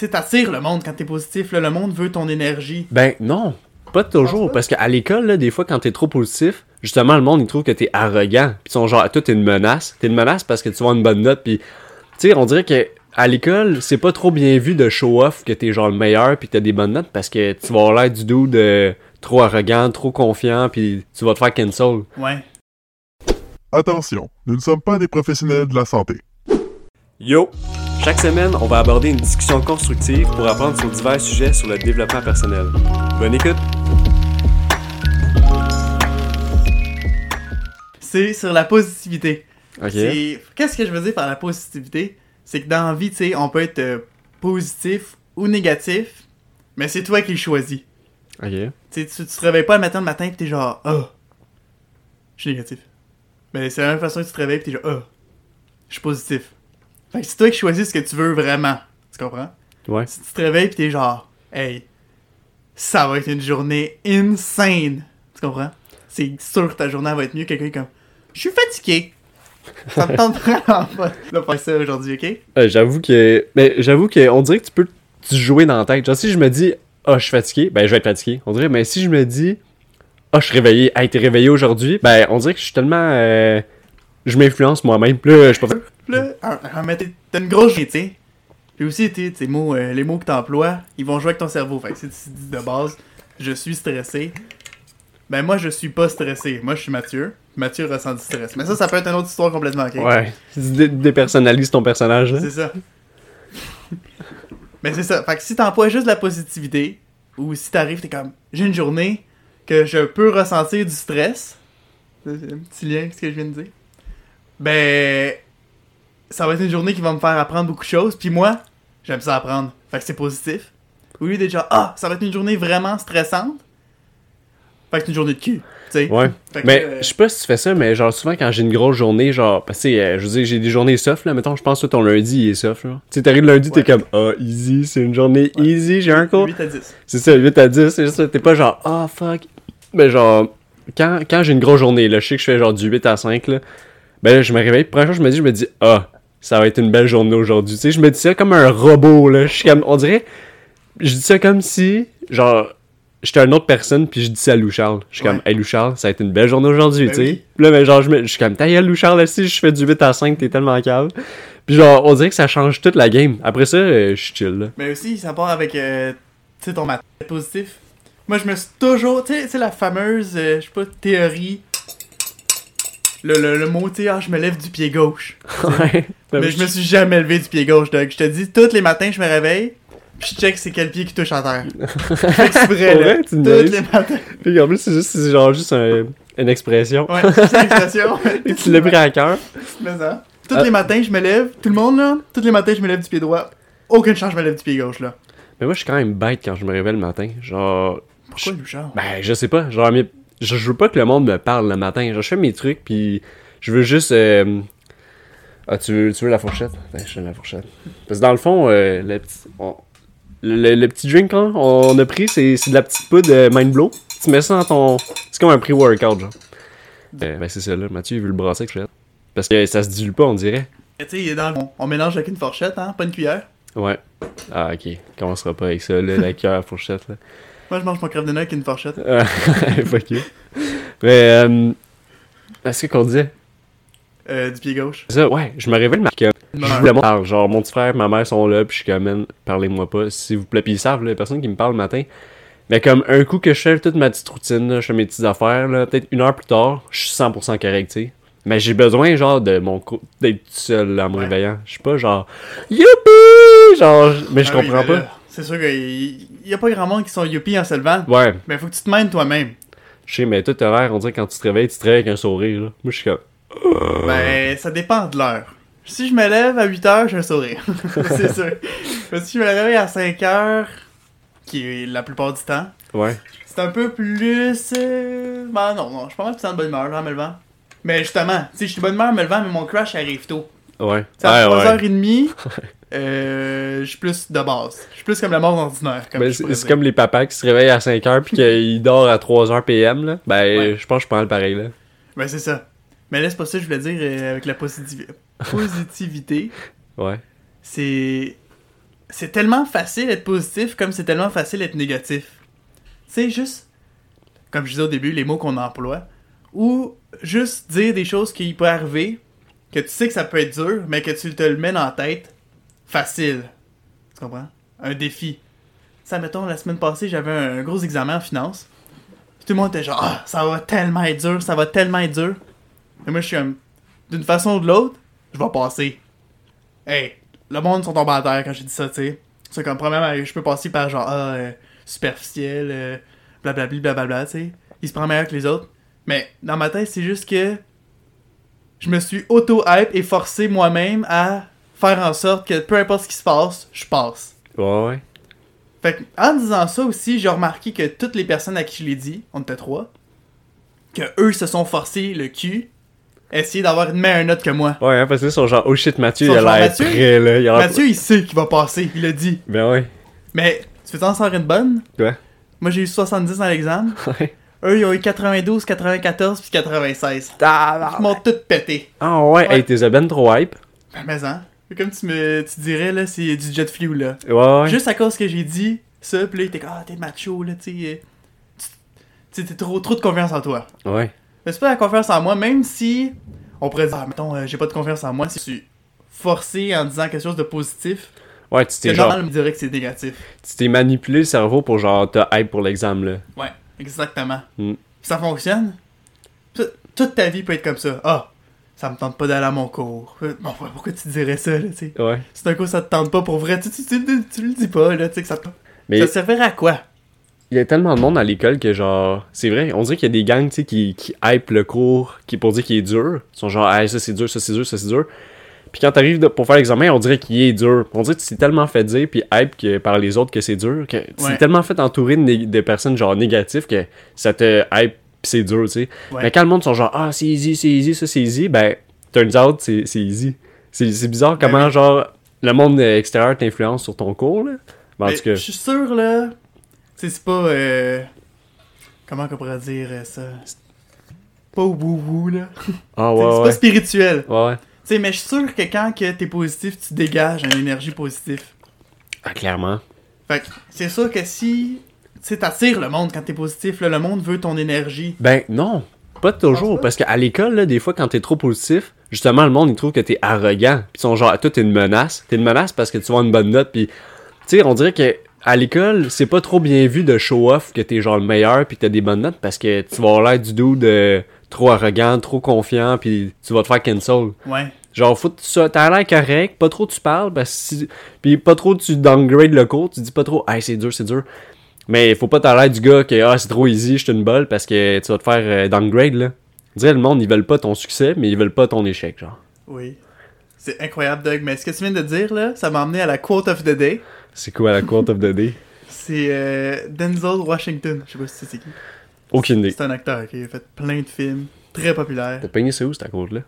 sais, t'attires le monde quand t'es positif, là, le monde veut ton énergie. Ben non, pas toujours. pas? Parce qu'à l'école, là, des fois, quand t'es trop positif, justement, le monde, il trouve que t'es arrogant. Puis ils sont genre, toi, t'es une menace. T'es une menace parce que tu vas avoir une bonne note. Puis, tu sais, on dirait que à l'école, c'est pas trop bien vu de show off que t'es genre le meilleur puis que t'as des bonnes notes parce que tu vas avoir l'air du dude euh, trop arrogant, trop confiant, puis tu vas te faire cancel. Ouais. Attention, nous ne sommes pas des professionnels de la santé. Yo! Chaque semaine, on va aborder une discussion constructive pour apprendre sur divers sujets sur le développement personnel. Bonne écoute! C'est sur la positivité. Ok. C'est- Qu'est-ce que je veux dire par la positivité? C'est que dans la vie, tu sais, on peut être euh, positif ou négatif, mais c'est toi qui le choisis. Ok. Tu sais, tu, tu te réveilles pas le matin le matin pis t'es genre, ah, je suis négatif. Mais c'est la même façon que tu te réveilles pis t'es genre, ah, je suis positif. Fait que c'est toi qui choisis ce que tu veux vraiment. Tu comprends? Ouais. Si tu te réveilles pis t'es genre, hey, ça va être une journée insane. Tu comprends? C'est sûr que ta journée va être mieux que quelqu'un comme, je suis fatigué. Ça me tente vraiment pas de faire ça aujourd'hui, ok? Euh, j'avoue que. Mais j'avoue que on dirait que tu peux te jouer dans la tête. Genre, si je me dis, ah, je suis fatigué, ben, je vais être fatigué. On dirait, mais si je me dis, ah, je suis réveillé, hey, t'es réveillé aujourd'hui, ben, on dirait que je suis tellement. euh, je m'influence moi-même. Là, je suis pas. Là, mais t'es- t'as une grosse tu sais. Puis aussi, t'es- mots, euh, les mots que t'emploies, ils vont jouer avec ton cerveau. Fait que si tu dis de base, je suis stressé, ben moi, je suis pas stressé. Moi, je suis Mathieu. Mathieu ressent du stress. Mais ça, ça peut être une autre histoire complètement, ok? Ouais. Tu dé- dépersonnalises ton personnage, là. C'est ça. Mais c'est ça. Fait que si t'emploies juste de la positivité, ou si t'arrives, t'es comme, j'ai une journée que je peux ressentir du stress, c'est un petit lien avec ce que je viens de dire, ben, ça va être une journée qui va me faire apprendre beaucoup de choses, puis moi, j'aime ça apprendre. Fait que c'est positif. Au lieu d'être genre, ah, ça va être une journée vraiment stressante, fait que c'est une journée de cul, tu sais. Ouais. Que, Mais euh, je sais pas si tu fais ça, mais genre souvent quand j'ai une grosse journée, genre, parce que euh, je veux dire, j'ai des journées soft, là. Mettons, je pense que ton lundi il est soft, là. Tu sais, t'arrives lundi, t'es comme, ah, easy, c'est une journée Ouais. easy, j'ai un cours. 8 à 10. C'est ça, 8 à 10, c'est ça. T'es pas genre, ah, fuck. Mais genre, quand, quand j'ai une grosse journée, là, je sais que je fais genre du 8 à 5, là. Ben là, je me réveille. Première chose, je me dis, je me dis, ah, ça va être une belle journée aujourd'hui. Tu sais, je me dis ça comme un robot, là. Je suis comme, on dirait, je dis ça comme si, genre, j'étais une autre personne, puis je dis ça à Lou Charles. Je suis Ouais. comme, hey Lou Charles, ça va être une belle journée aujourd'hui, Ben tu sais. oui. Puis là, mais genre, je, me, je suis comme, ta gueule, Lou Charles, là, si je fais du 8 à 5, t'es tellement calme. Puis genre, on dirait que ça change toute la game. Après ça, euh, je suis chill, là. Mais aussi, ça part avec, euh, tu sais, ton matin positif. Moi, je me suis toujours, tu sais, tu sais, la fameuse, euh, je sais pas, théorie. Le, le, le mot, tu ah, je me lève du pied gauche. Ouais. Mais je me suis jamais levé du pied gauche, Doug. Je te dis, tous les matins, je me réveille, puis je check c'est quel pied qui touche en terre. C'est vrai, là. tu Tous les matins. Puis en plus, c'est juste, c'est genre juste un- une expression. Ouais, c'est l'expression. Et tu l'as pris à cœur. Mais ça. Tous Ah. les matins, je me lève. Tout le monde, là, tous les matins, je me lève du pied droit. Aucune chance, je me lève du pied gauche, là. Mais moi, je suis quand même bête quand je me réveille le matin. Genre, Pourquoi, Louchard? ben, je sais pas. Genre, mais- je, je veux pas que le monde me parle le matin. Je fais mes trucs, puis je veux juste. euh, Ah, tu veux, tu veux la fourchette? Ben, je donne la fourchette. Parce que dans le fond, euh, le, petit... on- le, le- le petit drink là, on a pris, c'est de la petite poudre euh, Mind Blow. Tu mets ça dans ton. C'est comme un pré-workout, genre. Euh, ben, c'est ça, là. Mathieu, il veut le brasser avec fourchette. Parce que ça se dilue pas, on dirait. Tu sais, il est dans le- on, on mélange avec une fourchette, hein, pas une cuillère. Ouais. Ah, ok. Commencera pas avec ça, là, la cuillère fourchette, là. Moi, je mange mon crève de nez avec une fourchette. Euh, Fuck you. Mais, euh, est-ce qu'on disait? Euh, du pied gauche. Ça, ouais, je me réveille, que je voulais parler. Genre, mon petit frère, ma mère sont là, puis je suis comme, parlez-moi pas, s'il vous plaît. Puis ils savent, là, les personnes qui me parlent le matin. Mais comme un coup que je fais toute ma petite routine, là, je fais mes petites affaires, là, peut-être une heure plus tard, je suis 100% correct, tu sais. Mais j'ai besoin, genre, de mon d'être tout seul là, en me Ouais. réveillant. Je suis pas genre, youpi! Genre, mais je Ah oui, comprends mais pas. là, C'est sûr qu'il y a pas grand monde qui sont yuppie en se levant. Ouais, Mais faut que tu te mènes toi-même. je sais, mais toi, t'as l'air, on dirait quand tu te réveilles, tu te réveilles avec un sourire, là. Moi, je suis comme, Ben, ça dépend de l'heure. Si je me lève à 8h, j'ai un sourire. c'est sûr. Mais si je me réveille à 5h, qui est la plupart du temps, ouais. c'est un peu plus. euh, Ben non, non, je suis pas mal plus en bonne humeur là, en me levant. Mais justement, tu sais, je suis de bonne humeur en me levant, mais mon crash arrive tôt. Ouais. C'est à Ouais, ouais. 3h30, euh, je suis plus de base. Je suis plus comme la mort ordinaire. Comme Ben, c'est comme les papas qui se réveillent à 5h puis qu'ils dorment à 3h PM, là. Ben, Ouais. je pense que je parle pareil, là. Ben c'est ça. Mais là, c'est pas ça que je voulais dire euh, avec la positivi- positivité. Ouais. C'est. c'est tellement facile d'être positif comme c'est tellement facile d'être négatif. C'est juste, comme je disais au début, les mots qu'on emploie, ou juste dire des choses qui peuvent arriver, que tu sais que ça peut être dur, mais que tu te le mets la tête, facile. Tu comprends? Un défi. Ça, mettons, la semaine passée, j'avais un gros examen en finance. Tout le monde était genre, ah, ça va tellement être dur, ça va tellement être dur. Et moi, je suis comme, d'une façon ou de l'autre, je vais passer. Hey, le monde sont tombés à terre quand j'ai dit ça, tu sais. C'est comme, premièrement, je peux passer par genre, ah, euh, superficiel, euh, blablabli, blablabla, tu sais. Il se prend meilleur que les autres. Mais dans ma tête, c'est juste que je me suis auto-hype et forcé moi-même à faire en sorte que peu importe ce qui se passe, je passe. Ouais, ouais. Fait que, en disant ça aussi, j'ai remarqué que toutes les personnes à qui je l'ai dit, on était trois, que eux se sont forcés le cul, à essayer d'avoir une meilleure note que moi. Ouais, hein, parce que sont genre, oh shit, Mathieu, il a l'air prêt, là. Il a l'air- Mathieu, il sait qu'il va passer, il l'a dit. Ben ouais. Mais, tu veux en sortir une bonne? Quoi? Moi, j'ai eu 70 dans l'examen. Ouais. Eux, ils ont eu 92, 94 puis 96. Ils m'ont tout pété. Ah ouais, Ouais. hey, t'es ben trop hype. Ben, mais hein, comme tu me tu dirais, là, c'est du jet fuel, là. Ouais, ouais. Juste à cause que j'ai dit ça, pis là, était comme, ah, t'es macho, là, tu sais. euh, tu- t'as trop, trop de confiance en toi. Ouais. Mais c'est pas la confiance en moi, même si on pourrait dire, ah, mettons, euh, j'ai pas de confiance en moi, si je suis forcé en disant quelque chose de positif, Ouais, tu t'es genre, normal me dire que c'est négatif. tu t'es manipulé le cerveau pour genre te hype pour l'examen, là. Ouais, exactement. Mm. Puis ça fonctionne. Tout- toute ta vie peut être comme ça. Ah, ça me tente pas d'aller à mon cours. Bon, pourquoi tu dirais ça, là, tu sais? Ouais. C'est un coup, ça te tente pas pour vrai. Tu, tu, tu, le dis pas, là, tu sais, que ça te... Mais Ça servirait à quoi? il y a tellement de monde à l'école que genre, c'est vrai, on dirait qu'il y a des gangs, tu sais, qui, qui hype le cours, qui pour dire qu'il est dur. Ils sont genre, hey, ça c'est dur, ça c'est dur, ça c'est dur. Puis quand t'arrives pour faire l'examen, on dirait qu'il est dur. On dirait que tu t'es tellement fait dire, puis hype que, par les autres que c'est dur, que tu t'es Ouais. tellement fait entourer de, de personnes genre négatives que ça te hype, pis c'est dur, tu sais. Ouais. Mais quand le monde sont genre, ah, c'est easy, c'est easy, ça c'est easy, ben, turns out, c'est easy. C'est bizarre Ben comment, oui. genre, le monde extérieur t'influence sur ton cours, là. Ben, en Mais tout cas, Je suis sûr, là. C'est pas. euh, Comment qu'on pourrait dire euh, ça? Pas wou-wou, là. ah ouais, c'est ouais. pas spirituel. Ouais, ouais. Tu sais, mais je suis sûr que quand que t'es positif, tu dégages une énergie positive. Ah, clairement. Fait que c'est sûr que si. Sais, t'attires le monde quand t'es positif, là. Le monde veut ton énergie. Ben non, pas toujours. Parce qu'à l'école, là, des fois, quand t'es trop positif, justement, le monde, il trouve que t'es arrogant. Puis ils sont genre, toi, t'es une menace. T'es une menace parce que tu vas une bonne note. Puis, tu sais, on dirait que à l'école, c'est pas trop bien vu de show off que t'es genre le meilleur puis que t'as des bonnes notes parce que tu vas avoir l'air du dude de trop arrogant, trop confiant, puis tu vas te faire cancel. Ouais. Genre, faut que t'as l'air correct, pas trop tu parles, parce que si- puis pas trop tu downgrade le cours, tu dis pas trop, hey, c'est dur, c'est dur. Mais faut pas l'air du gars que, ah, c'est trop easy, je une balle, parce que tu vas te faire euh, downgrade, là. On dirait le monde, ils veulent pas ton succès, mais ils veulent pas ton échec, genre. Oui. C'est incroyable, Doug. Mais ce que tu viens de dire, là, ça m'a amené à la quote of the day. C'est quoi la quote of the day? C'est euh, Denzel Washington. Je sais pas si c'est qui. Aucune idée. C'est un acteur qui a fait plein de films. Très populaire. T'as pogné ça où, cette quote-là?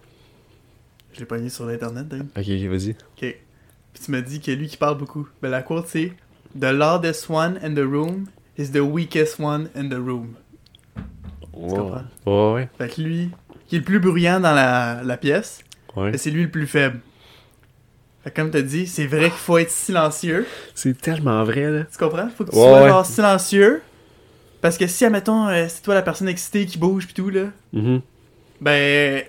Je l'ai pogné sur l'internet, Doug. Ok, ok, vas-y. Ok. Puis tu m'as dit que lui qui parle beaucoup. Ben la quote c'est The loudest one in the room is the weakest one in the room. Ouais, comprends? ouais, ouais. Fait que lui, qui est le plus bruyant dans la, la pièce, ouais. c'est lui le plus faible. Fait que comme t'as dit, c'est vrai qu'il faut être silencieux. C'est tellement vrai, là. Tu comprends? Faut que tu Ouais, sois ouais. genre silencieux. Parce que si, admettons, euh, c'est toi la personne excitée qui bouge pis tout, là, Mhm. ben.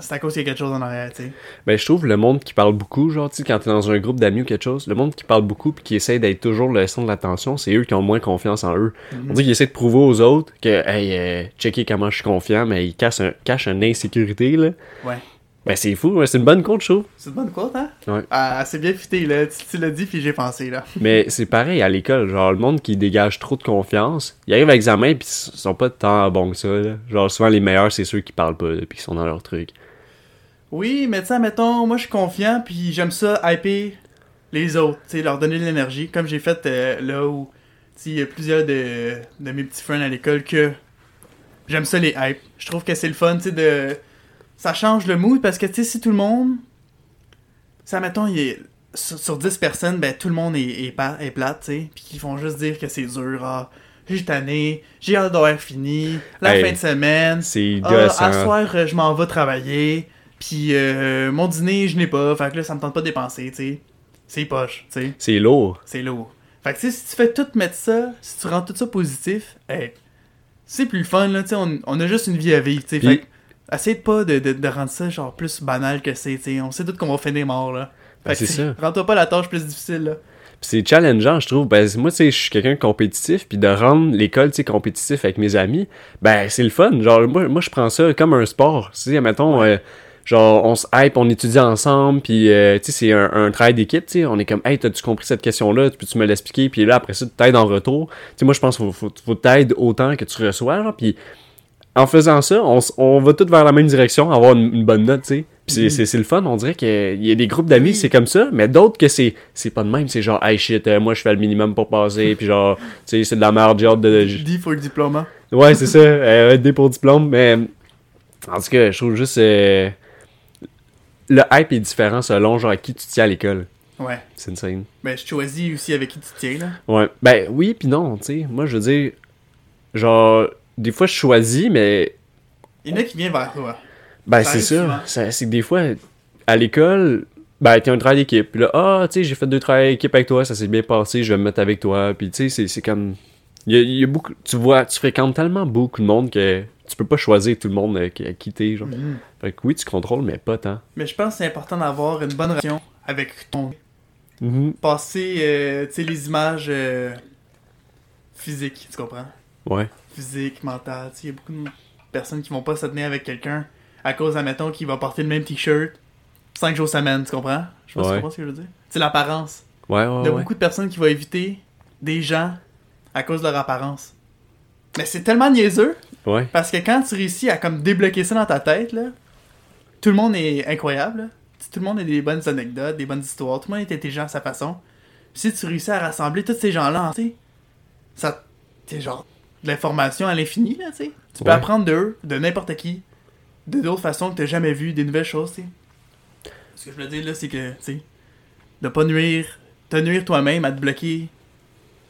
C'est à cause qu'il y a quelque chose en arrière, tu sais. Ben, je trouve le monde qui parle beaucoup, genre, tu sais, quand t'es dans un groupe d'amis ou quelque chose, le monde qui parle beaucoup puis qui essaie d'être toujours le centre de l'attention, c'est eux qui ont moins confiance en eux. On dit qu'ils essaient de prouver aux autres que, hey, euh, checker comment je suis confiant, mais ils cachent, un, cachent une insécurité, là. Ouais. Ben, c'est fou, ouais, c'est une bonne compte, je trouve. C'est une bonne quote, hein? Ouais. Ah, c'est bien fité, là. Tu, tu l'as dit, puis j'ai pensé, là. Mais c'est pareil à l'école, genre, le monde qui dégage trop de confiance, ils arrivent à l'examen puis ils sont pas tant bons que ça, là. Genre, souvent, les meilleurs, c'est ceux qui parlent pas, puis qui sont dans leur truc. Oui, mais tu sais, mettons, moi je suis confiant, puis j'aime ça hyper les autres, tu sais, leur donner de l'énergie, comme j'ai fait euh, là où, tu sais, il y a plusieurs de, de mes petits friends à l'école que j'aime ça les hype. Je trouve que c'est le fun, tu sais, de. Ça change le mood parce que, tu sais, si tout le monde. Ça, mettons, il est. Sur, sur 10 personnes, ben tout le monde est, est, pa- est plate, tu sais, puis qu'ils font juste dire que c'est dur, ah, j'ai tanné, j'ai hâte d'avoir fini, la Hey, fin de semaine, C'est ah, à soir, euh, je m'en vais travailler. Puis euh, mon dîner, je n'ai pas. Fait que là, ça me tente pas de dépenser, tu sais. c'est poche, tu sais. C'est lourd. C'est lourd. Fait que tu sais, si tu fais tout mettre ça, si tu rends tout ça positif, hey, c'est plus fun, là, tu sais, on, on a juste une vie à vivre, tu sais. Fait que, essaye de pas de, de, de rendre ça, genre, plus banal que c'est, tu sais. On sait tout qu'on va finir mort, là. Ben, Fait que, c'est ça. Rends-toi pas la tâche plus difficile, là. Puis c'est challengeant, je trouve. Ben, moi, tu sais, je suis quelqu'un de compétitif, puis de rendre l'école, tu sais, compétitif avec mes amis, ben, c'est le fun. Genre, moi, moi je prends ça comme un sport. Tu sais, mettons, euh, genre, on se hype, on étudie ensemble, puis, euh, tu sais, c'est un, un travail d'équipe, tu sais. On est comme, hey, t'as-tu compris cette question-là? Peux-tu me l'expliquer? Puis là, après ça, tu t'aides en retour. Tu sais, moi, je pense qu'il faut, faut, faut t'aider autant que tu reçois, genre, puis en faisant ça, on, on va tous vers la même direction, avoir une, une bonne note, tu sais. Puis c'est- Mhm. c'est c'est le fun, on dirait qu'il y a des groupes d'amis, c'est comme ça, mais d'autres que c'est c'est pas de même, c'est genre, hey shit, euh, moi je fais le minimum pour passer, puis genre, tu sais, c'est de la merde, j'ai hâte de. j- D for diplôme. hein? Ouais, c'est ça, euh, D pour diplôme, mais en tout cas, je trouve juste. Le hype est différent selon genre à qui tu tiens à l'école. Ouais. C'est insane. Ben, je choisis aussi avec qui tu tiens, là. Ouais. Ben oui, puis non, tu sais. Moi, je veux dire, genre, des fois je choisis, mais Il y en a qui viennent vers toi. Ben, c'est ça. Ça- C'est que des fois, à l'école, ben, t'es un travail d'équipe. Puis là, ah, tu sais, j'ai fait deux travails d'équipe avec toi, ça s'est bien passé, je vais me mettre avec toi. Puis, tu sais, c'est- c'est comme. Il y a, il y a beaucoup. Tu vois, tu fréquentes tellement beaucoup de monde que tu peux pas choisir tout le monde euh, qui- à quitter, genre. Mhm. Fait que oui, tu contrôles, mais pas tant. Mais je pense que c'est important d'avoir une bonne relation avec ton Mhm. passer euh, tu sais, les images euh, physiques, tu comprends? Ouais. Physique, mentale, il y a beaucoup de personnes qui vont pas se tenir avec quelqu'un à cause, admettons, qu'il va porter le même t-shirt 5 jours semaine, tu comprends? Je sais pas si tu Ouais. comprends ce que je veux dire. C'est l'apparence. Ouais, Il ouais, y a ouais. beaucoup de personnes qui vont éviter des gens à cause de leur apparence. Mais c'est tellement niaiseux Ouais. parce que quand tu réussis à comme débloquer ça dans ta tête, là, tout le monde est incroyable. là. Tout le monde a des bonnes anecdotes, des bonnes histoires. Tout le monde est intelligent à sa façon. Si tu réussis à rassembler tous ces gens-là, tu sais, ça, c'est genre de l'information à l'infini, là, tu sais. Tu peux Ouais. apprendre d'eux, de n'importe qui, de d'autres façons que t'as jamais vu, des nouvelles choses, tu sais. Ce que je veux dire, là, c'est que, tu sais, de pas nuire, te nuire toi-même à te bloquer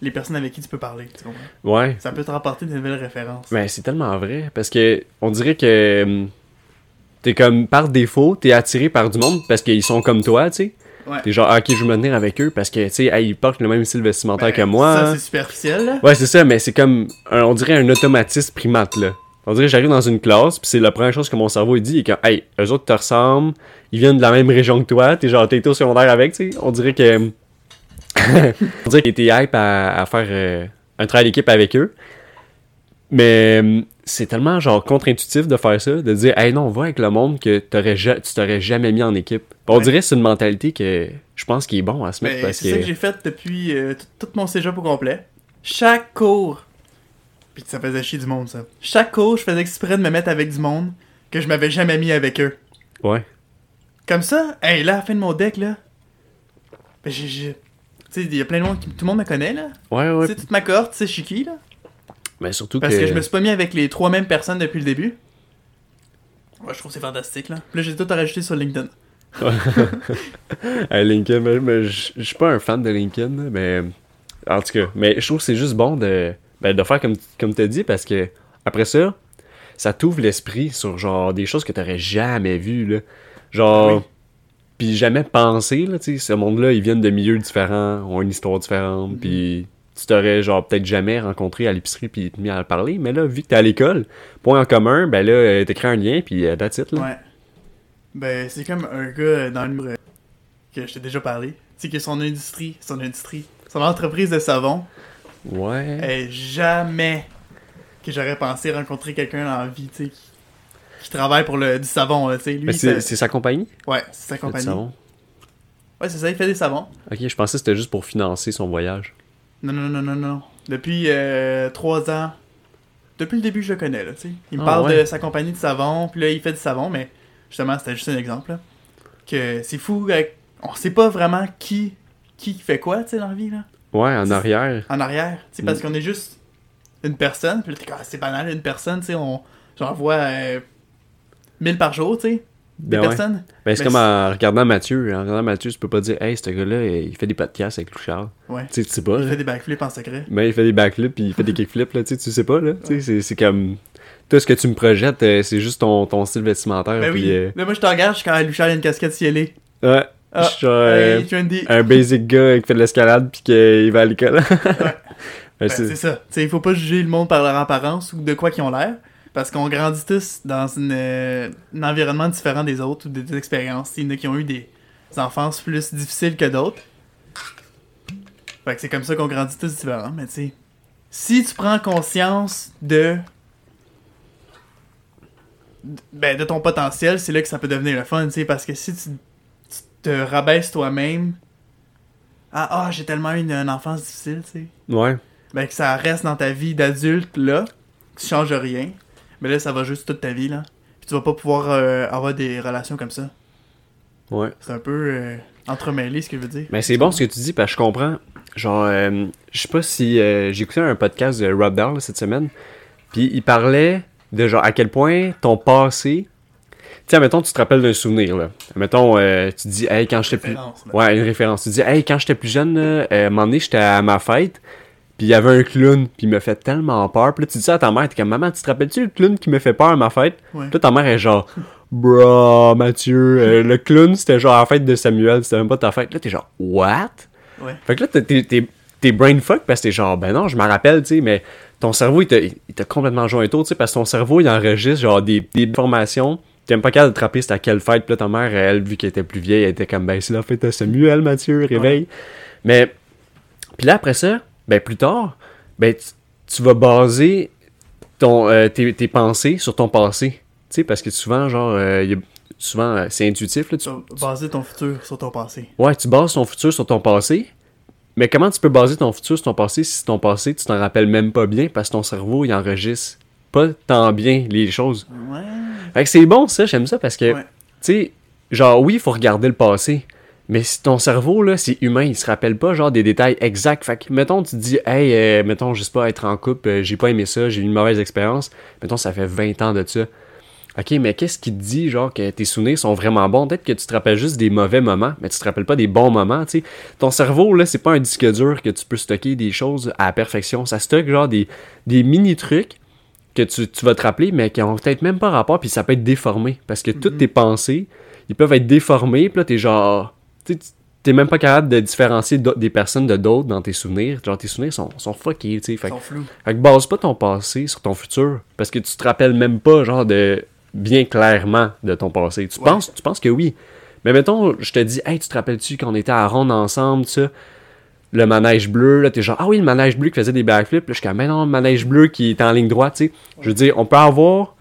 les personnes avec qui tu peux parler, tu comprends? Ouais. Ça peut te rapporter de nouvelles références. Ben, c'est tellement vrai. Parce que on dirait que hum, t'es comme par défaut, t'es attiré par du monde parce qu'ils sont comme toi, tu sais. Ouais. T'es genre, ah, ok, je veux me tenir avec eux parce que, tu sais, hey, ils portent le même style vestimentaire Ben, que moi. Ça, c'est superficiel, là. Ouais, c'est ça, mais c'est comme, un- on dirait un automatisme primate, là. On dirait que j'arrive dans une classe, puis c'est la première chose que mon cerveau il dit, et que, hey, eux autres te ressemblent, ils viennent de la même région que toi, t'es genre, t'es au secondaire avec, tu sais. On dirait que. on dirait que t'es hype à, à faire euh, un travail d'équipe avec eux. Mais hum, c'est tellement, genre, contre-intuitif de faire ça, de dire, hey, non, va avec le monde que t'aurais tu t'aurais jamais mis en équipe. On Ouais. dirait que c'est une mentalité que je pense qu'il est bon à se mettre Ben, c'est ça que que. j'ai fait depuis euh, tout, tout mon cégep au complet. Chaque cours. Puis ça faisait chier du monde, ça. Chaque cours, je faisais exprès de me mettre avec du monde que je m'avais jamais mis avec eux. Ouais. Comme ça, hey, là, à la fin de mon deck, là. Ben, j'ai. Tu sais, il y a plein de monde qui. Tout le monde me connaît, là. Ouais, ouais. Tu sais, toute ma cohorte, tu sais, je suis qui, là. Mais surtout Parce que... que. je me suis pas mis avec les trois mêmes personnes depuis le début. Ouais, je trouve c'est fantastique, là. Puis là, j'ai tout à rajouter sur LinkedIn. Hey, Lincoln, mais, mais je suis pas un fan de Lincoln, là, mais en tout cas, mais je trouve que c'est juste bon de, ben, de faire comme, comme tu as dit parce que après ça, ça t'ouvre l'esprit sur genre des choses que t'aurais jamais vues, là. Genre, Oui. Puis jamais pensé, là, tu sais, ce monde-là, ils viennent de milieux différents, ont une histoire différente, puis tu t'aurais genre peut-être jamais rencontré à l'épicerie puis te mis à parler, mais là, vu que t'es à l'école, point en commun, ben là, euh, t'écris un lien puis euh, that's it, là. Ouais. Ben, c'est comme un gars dans le que je t'ai déjà parlé. Tu sais, que son industrie, son industrie, son entreprise de savon, Ouais. est jamais que j'aurais pensé rencontrer quelqu'un la vie, tu sais, qui, qui travaille pour le, du savon, là, tu sais. Lui, c'est sa compagnie? Ouais, c'est sa compagnie. savon? Ouais, c'est ça, il fait des savons. Ok, je pensais que c'était juste pour financer son voyage. Non, non, non, non, non. Depuis euh, trois ans. Depuis le début, je le connais, là, tu sais. Il me Ah, parle ouais. de sa compagnie de savon, puis là, il fait du savon, mais justement, c'était juste un exemple, là. Que c'est fou, avec- on sait pas vraiment qui qui fait quoi, tu sais, dans la vie, là. Ouais, en arrière. En arrière, tu sais, parce Mm. qu'on est juste une personne, puis là, Ah, c'est banal, une personne, tu sais, on... J'en vois euh, 1000 par jour, tu sais, des Ben ouais. personnes. Ben, c'est comme en regardant Mathieu. En regardant Mathieu, tu peux pas dire, hey, ce gars-là, il fait des podcasts avec Lou Charles. Ouais. Tu sais, tu sais pas. Il là. fait des backflips en secret. Mais il fait des backflips puis il fait des kickflips, là. Tu sais, tu sais pas, là. Tu sais, c'est- c'est comme. Tout ce que tu me projettes, euh, c'est juste ton, ton style vestimentaire. Ben puis, oui. euh, Là, moi, je te regarde, je suis quand Luchard a une casquette cielée. Ouais. Ah, Genre, euh, hey, trendy. un basic gars qui fait de l'escalade puis qu'il va à l'école. Ouais, Ben, c'est- ça. Il faut pas juger le monde par leur apparence ou de quoi qu'ils ont l'air. Parce qu'on grandit tous dans une, euh, un environnement différent des autres ou des, des expériences. Il y en a qui ont eu des enfances plus difficiles que d'autres. Fait que c'est comme ça qu'on grandit tous différents. Mais tu sais, si tu prends conscience de. Ben, de ton potentiel, c'est là que ça peut devenir le fun, tu sais. Parce que si tu, tu te rabaisses toi-même. Ah, ah j'ai tellement eu une, une enfance difficile, tu sais ouais. ben que ça reste dans ta vie d'adulte là, tu changes rien, mais là ça va juste toute ta vie là. Puis tu vas pas pouvoir euh, avoir des relations comme ça. Ouais. C'est un peu euh, entremêlé ce que je veux dire. Mais c'est bon ce que tu dis, parce que je comprends. Genre, euh, je sais pas si. J'ai écouté un podcast de Rob là, cette semaine. Puis il parlait de genre à quel point ton passé. Tu sais, mettons, tu te rappelles d'un souvenir, là. Mettons, euh, tu dis, hey, quand j'étais plus. Là. Ouais, une référence. Tu dis, hey, quand j'étais plus jeune, là, euh, à un moment donné, j'étais à ma fête. Puis il y avait un clown, puis il me fait tellement peur. Puis là, tu dis ça à ta mère, t'es comme, maman, tu te rappelles-tu le clown qui me fait peur à ma fête? Ouais. Puis là, ta mère est genre, bro, Mathieu, euh, le clown, c'était genre à la fête de Samuel, c'était même pas ta fête. Là, t'es genre, what? Ouais. Fait que là, t'es- t'es- t'es t'es brain fuck parce que t'es genre, ben non, je m'en rappelle, tu sais, mais ton cerveau, il t'a il t'a complètement joué un tour, tu sais, parce que ton cerveau, il enregistre genre des, des informations. Même pas capable de te rappeler c'était à quelle fête. Puis là, ta mère, elle, vu qu'elle était plus vieille, elle était comme, ben c'est la fête de Samuel, Mathieu, réveille. Mais, puis là, après ça, ben plus tard, ben tu, tu vas baser ton, euh, tes, tes pensées sur ton passé. Tu sais, parce que souvent, genre, euh, il y a- souvent, euh, c'est intuitif, là, tu baser ton futur sur ton passé. Ouais, tu bases ton futur sur ton passé. Mais comment tu peux baser ton futur sur ton passé si ton passé, tu t'en rappelles même pas bien parce que ton cerveau, il enregistre pas tant bien les choses? Ouais. Fait que c'est bon ça, j'aime ça parce que, Ouais. tu sais, genre oui, il faut regarder le passé. Mais si ton cerveau, là, c'est humain, il se rappelle pas, genre, des détails exacts. Fait que, mettons, tu te dis, hey, euh, mettons, je sais pas, être en couple, euh, j'ai pas aimé ça, j'ai eu une mauvaise expérience. Mettons, ça fait 20 ans de ça. Ok, mais qu'est-ce qui te dit, genre, que tes souvenirs sont vraiment bons? Peut-être que tu te rappelles juste des mauvais moments, mais tu te rappelles pas des bons moments, tu sais. Ton cerveau, là, c'est pas un disque dur que tu peux stocker des choses à la perfection. Ça stocke, genre, des, des mini-trucs que tu, tu vas te rappeler, mais qui ont peut-être même pas rapport, puis ça peut être déformé. Parce que toutes tes pensées, ils peuvent être déformés, puis là, t'es genre. Tu t'es même pas capable de différencier des personnes de d'autres dans tes souvenirs. Genre, tes souvenirs sont, sont fuckés, tu sais. Fait, sont flous. fait que base pas ton passé sur ton futur. Parce que tu te rappelles même pas, genre, de bien clairement de ton passé. Tu, Ouais. penses, tu penses que oui. Mais mettons, je te dis, hey, tu te rappelles-tu quand on était à ronde ensemble, ça? Le manège bleu, là, t'es genre, ah oui, le manège bleu qui faisait des backflips. Là, je suis comme, mais non, le manège bleu qui est en ligne droite, tu sais. Je veux dire, on peut avoir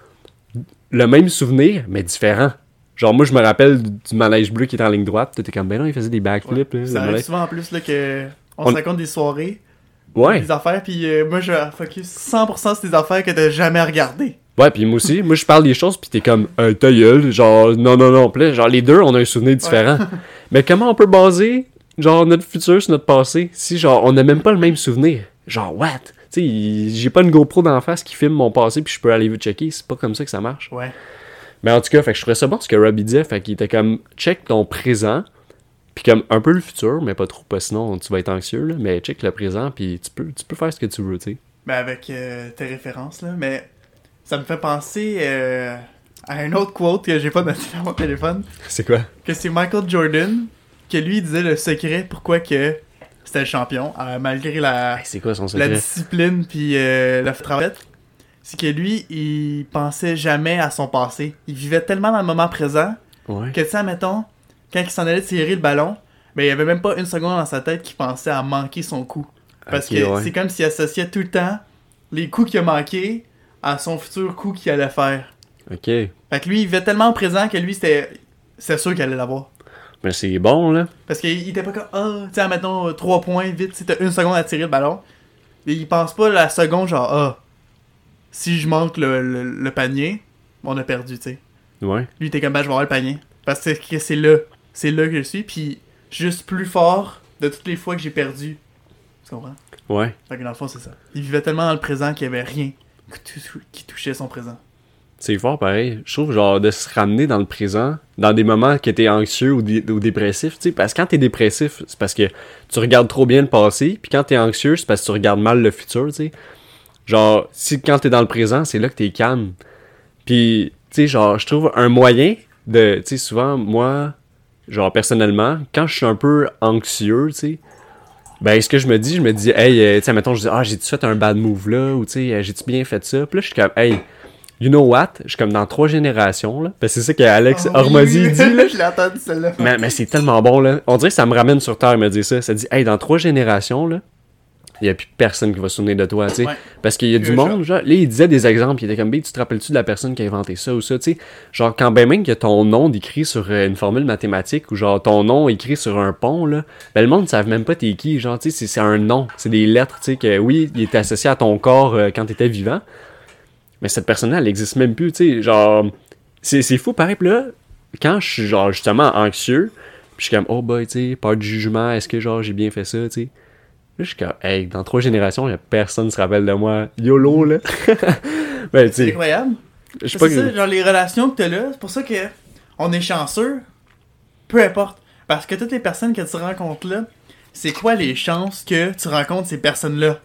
le même souvenir, mais différent. Genre, moi, je me rappelle du manège bleu qui est en ligne droite. T'es comme, ben non, il faisait des backflips. là, le Ça arrive souvent en plus là, que on, On- se raconte des soirées, Ouais. des affaires, puis euh, moi je focus 100% sur des affaires que t'as jamais regardées. Ouais, puis moi aussi, moi je parle des choses, puis t'es comme, euh, ta gueule, genre, non, non, non, Puis là, genre, les deux, on a un souvenir différent. Mais comment on peut baser, genre, notre futur sur notre passé, si, genre, on n'a même pas le même souvenir? Genre, what? Tu sais, j'ai pas une GoPro d'en face qui filme mon passé, puis je peux aller vous checker, c'est pas comme ça que ça marche. Ouais. Mais en tout cas, fait que je trouvais ça bon ce que Robbie disait, fait qu'il était comme, check ton présent, puis comme, un peu le futur, mais pas trop, parce que sinon, tu vas être anxieux, là, mais check le présent, puis tu peux, tu peux faire ce que tu veux, tu sais. Mais avec euh, tes références là, mais ça me fait penser euh, à un autre quote que j'ai pas noté dans mon téléphone, C'est quoi? que c'est Michael Jordan, que lui il disait le secret pourquoi que c'était le champion, euh, malgré la, quoi son la discipline puis euh, la travail, c'est que lui, il pensait jamais à son passé. Il vivait tellement dans le moment présent Ouais. que, tu sais, mettons, quand il s'en allait tirer le ballon, ben, il y avait même pas une seconde dans sa tête qu'il pensait à manquer son coup. Parce que ouais. c'est comme s'il associait tout le temps les coups qu'il a manqués à son futur coup qu'il allait faire. Ok. Fait que lui, il vivait tellement présent que lui, c'était c'est sûr qu'il allait l'avoir. Mais c'est bon, là. Parce qu'il il était pas comme, ah, tu sais, mettons, 3 points, vite, t'as une seconde à tirer le ballon. Et il pense pas la seconde, genre, ah, si je manque le, le- le panier, on a perdu, tu sais. Ouais. Lui, était comme, ben, je vais avoir le panier. Parce que c'est là, c'est là que je suis, puis juste plus fort de toutes les fois que j'ai perdu. Tu comprends? Ouais. Fait que dans le fond, c'est ça. Il vivait tellement dans le présent qu'il y avait rien qui touchait son présent. C'est fort pareil. Je trouve genre de se ramener dans le présent, dans des moments que t'es anxieux ou, dé- ou dépressif, tu sais. Parce que quand t'es dépressif, c'est parce que tu regardes trop bien le passé, puis quand t'es anxieux, c'est parce que tu regardes mal le futur, tu sais. Genre, si quand t'es dans le présent, c'est là que t'es calme. Puis, tu sais, genre, je trouve un moyen de, tu sais, souvent, moi, genre personnellement, quand je suis un peu anxieux, tu sais, ben ce que je me dis, je me dis, hey, euh, tu sais, mettons, je dis, ah, j'ai-tu fait un bad move là, ou tu sais, euh, j'ai-tu bien fait ça? Puis là, je suis comme, hey, you know what? Je suis comme dans trois générations, là. Ben, c'est ça qu'Alex Oh, Hormozy oui, dit, là. je l'ai entendu celle-là. Mais, mais c'est tellement bon, là. On dirait que ça me ramène sur Terre, me dire ça. Ça dit, hey, dans trois générations, là, il n'y a plus personne qui va se souvenir de toi, tu sais. Ouais. Parce qu'il y a du monde, genre, là, il disait des exemples, il était comme, ben, tu te rappelles-tu de la personne qui a inventé ça ou ça, tu sais? Genre, quand ben même que ton nom décrit sur euh, une formule mathématique ou genre ton nom écrit sur un pont, là, ben le monde ne savent même pas t'es qui, genre, tu sais, c'est- un nom, c'est des lettres, tu sais, que oui, il était associé à ton corps euh, quand t'étais vivant, mais cette personne-là, elle existe même plus, tu sais, genre, c'est fou, pareil, puis là, quand je suis, genre, justement anxieux, puis je suis comme, oh boy, tu sais, pas de jugement, est-ce que, genre, j'ai bien fait ça, tu sais? Là, je suis comme, hey, dans trois générations, y a personne qui se rappelle de moi. YOLO, là. ben, C'est incroyable. je sais C'est pas ça, genre les relations que t'as là, c'est pour ça que on est chanceux. Peu importe. Parce que toutes les personnes que tu rencontres là, c'est quoi les chances que tu rencontres ces personnes-là?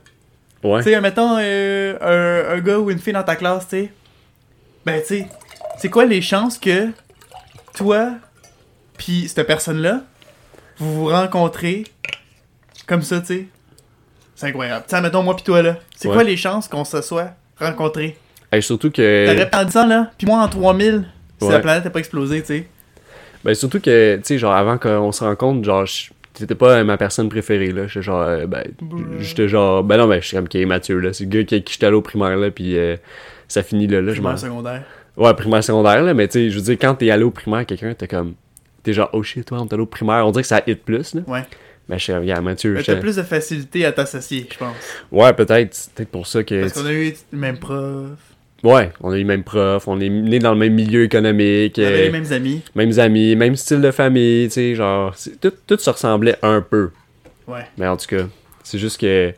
Ouais. Tu sais, mettons euh, un, un gars ou une fille dans ta classe, tu sais. Ben, tu sais, c'est quoi les chances que toi, puis cette personne-là, vous vous rencontrez comme ça, tu sais? C'est incroyable. Tu mettons moi puis toi, là. C'est Ouais. quoi les chances qu'on se soit rencontrés? Hey, surtout que. T'aurais pas ça, là. Puis moi, en 3000, si Ouais. la planète n'a pas explosé, tu sais. Ben, surtout que, tu sais, genre, avant qu'on se rencontre, genre, t'étais pas euh, ma personne préférée, là. J'étais genre, euh, ben, j'étais genre, ben non, ben, je suis comme qui est Mathieu, là. C'est le gars qui, qui j'étais allé au primaire, là, puis euh, ça finit là, là. Primaire, secondaire. Ouais, primaire, secondaire, là, mais tu sais, je veux dire, quand t'es allé au primaire, quelqu'un, t'es comme. T'es genre, oh shit, toi, on est allé au primaire. On dirait que ça hit plus, là. Ouais. Ben, je suis comme, yeah, Mathieu, Mais t'as plus de facilité à t'associer, je pense. Ouais, peut-être. Peut-être pour ça que. Parce qu'on a eu le même prof, Ouais, on a eu les mêmes profs, on est nés dans le même milieu économique, on avait euh, les mêmes amis. mêmes amis, même style de famille, tu sais, genre, tout, tout se ressemblait un peu. Ouais. Mais en tout cas, c'est juste que.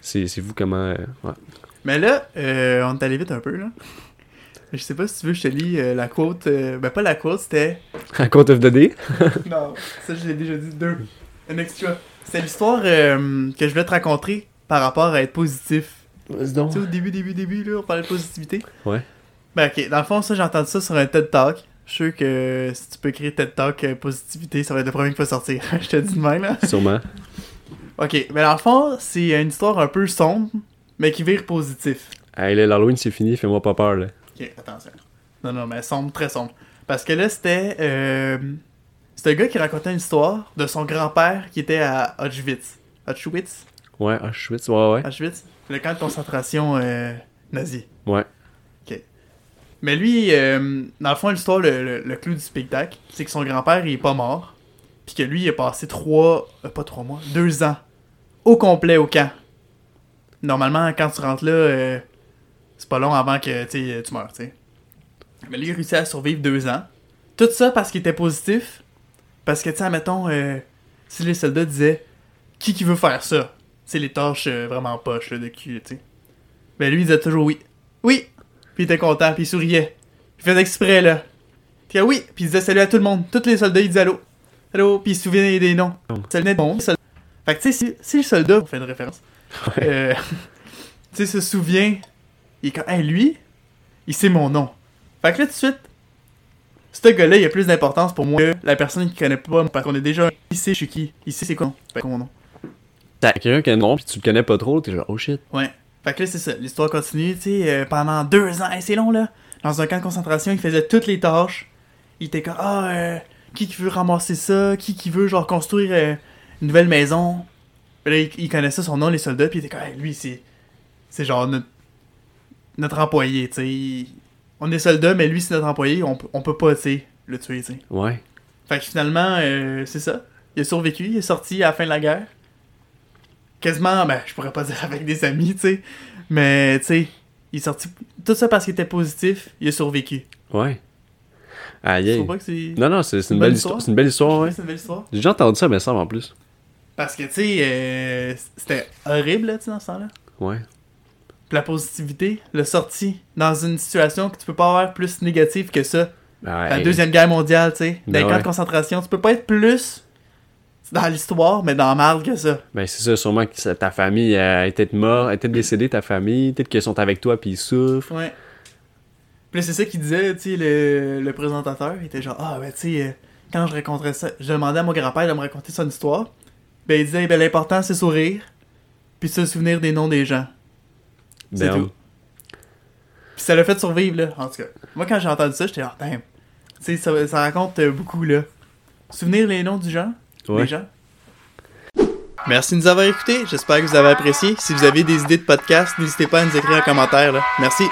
C'est c'est vous comment. euh, ouais. Mais là, euh, on est allé vite un peu, là. Je sais pas si tu veux, je te lis euh, la quote. euh, ben, pas la quote, c'était. À compte of the day? non, ça, je l'ai déjà dit. Deux. Un extra. C'était l'histoire euh, que je voulais te raconter par rapport à être positif. Vas-y donc. Tu sais, au début, début, début, là, on parlait de positivité. Ouais. Ben, ok. Dans le fond, ça, j'ai entendu ça sur un TED Talk. Je suis sûr que si tu peux écrire TED Talk euh, positivité, ça va être le premier qui va sortir. je te dis de même, là. Sûrement. Ok. Mais dans le fond, c'est une histoire un peu sombre, mais qui vire positif. Hey, là, l'Halloween, c'est fini, fais-moi pas peur, là. Ok, attention. Non, non, mais sombre, très sombre. Parce que là, c'était. Euh, c'était un gars qui racontait une histoire de son grand-père qui était à Auschwitz. Auschwitz? Ouais, Auschwitz, ouais, ouais. Auschwitz? Le camp de concentration euh, nazi. Ouais. Ok. Mais lui, euh, dans le fond, l'histoire, le, le, le clou du spectacle, c'est que son grand-père, il est pas mort. Puis que lui, il a passé trois. euh, pas trois mois, deux ans. Au complet au camp. Normalement, quand tu rentres là, euh, c'est pas long avant que tu meurs, tu sais. Mais lui, il a réussi à survivre deux ans. Tout ça parce qu'il était positif. Parce que, tu sais, mettons, euh, si les soldats disaient qui qui veut faire ça? C'est les tâches euh, vraiment poches là, de cul, tu sais. Ben lui, il disait toujours oui. Oui Puis il était content, puis il souriait. Il faisait exprès, là. Puis oui Puis il disait salut à tout le monde. Tous les soldats, il disait allô. Allô Puis il se souvenait des noms. Ça venait de bon. Fait que, tu sais, si, si le soldat, on fait une référence, euh, tu sais, se souvient, il est comme, hey, lui, il sait mon nom. Fait que là, tout de suite, ce gars-là, il a plus d'importance pour moi que la personne qui connaît pas, parce qu'on est déjà, il sait je suis qui, il sait c'est quoi mon nom. T'as quelqu'un qui a un nom, pis tu le connais pas trop, t'es genre, oh shit. Ouais. Fait que là, c'est ça, l'histoire continue, tu sais, euh, pendant deux ans, hey, c'est long, là. Dans un camp de concentration, il faisait toutes les tâches. Il était comme, ah, euh, qui qui veut ramasser ça, qui qui veut, genre, construire euh, une nouvelle maison? Puis là, il, il connaissait son nom, les soldats, puis il était comme, hey, lui, c'est, c'est genre notre, notre employé, tu sais. Il- On est soldats, mais lui, c'est notre employé, on, peut- on peut pas, tu le tuer, tu. Ouais. Fait que finalement, euh, c'est ça. Il a survécu, il est sorti à la fin de la guerre. Quasiment, ben, je pourrais pas dire avec des amis, tu sais. Mais, tu sais, il est sorti. Tout ça parce qu'il était positif, il a survécu. Ouais. Aïe, pas que. Non, non, c'est une belle histoire? C'est une belle histoire, ouais. C'est une belle histoire. J'ai déjà entendu ça, mais ça en plus. Parce que, tu sais, euh, c'était horrible, là, tu sais, dans ce temps-là. Ouais. Puis la positivité l'a sorti dans une situation que tu peux pas avoir plus négative que ça. Ben, La. Deuxième Guerre mondiale, tu sais. Dans Ben les camps de concentration, tu peux pas être plus dans l'histoire, mais dans marde que ça. Ben, c'est ça, sûrement que ta famille est peut-être morte, est peut-être décédée, ta famille. Peut-être qu'ils sont avec toi, puis ils souffrent. Ouais. Puis c'est ça qu'il disait, tu sais, le, le présentateur. Il était genre, ah, ben, tu sais, euh, quand je raconterais ça, je demandais à mon grand-père de me raconter son histoire. Ben, il disait, ben, l'important, c'est sourire, puis se souvenir des noms des gens. C'est Ben, tout. Puis ça l'a fait survivre, là, en tout cas. Moi, quand j'ai entendu ça, j'étais, ah, damn. Tu sais, ça, ça raconte euh, beaucoup, là. Souvenir les noms du gens, Ouais. des gens? Merci de nous avoir écoutés. J'espère que vous avez apprécié. Si vous avez des idées de podcast, n'hésitez pas à nous écrire en commentaire, là. Merci.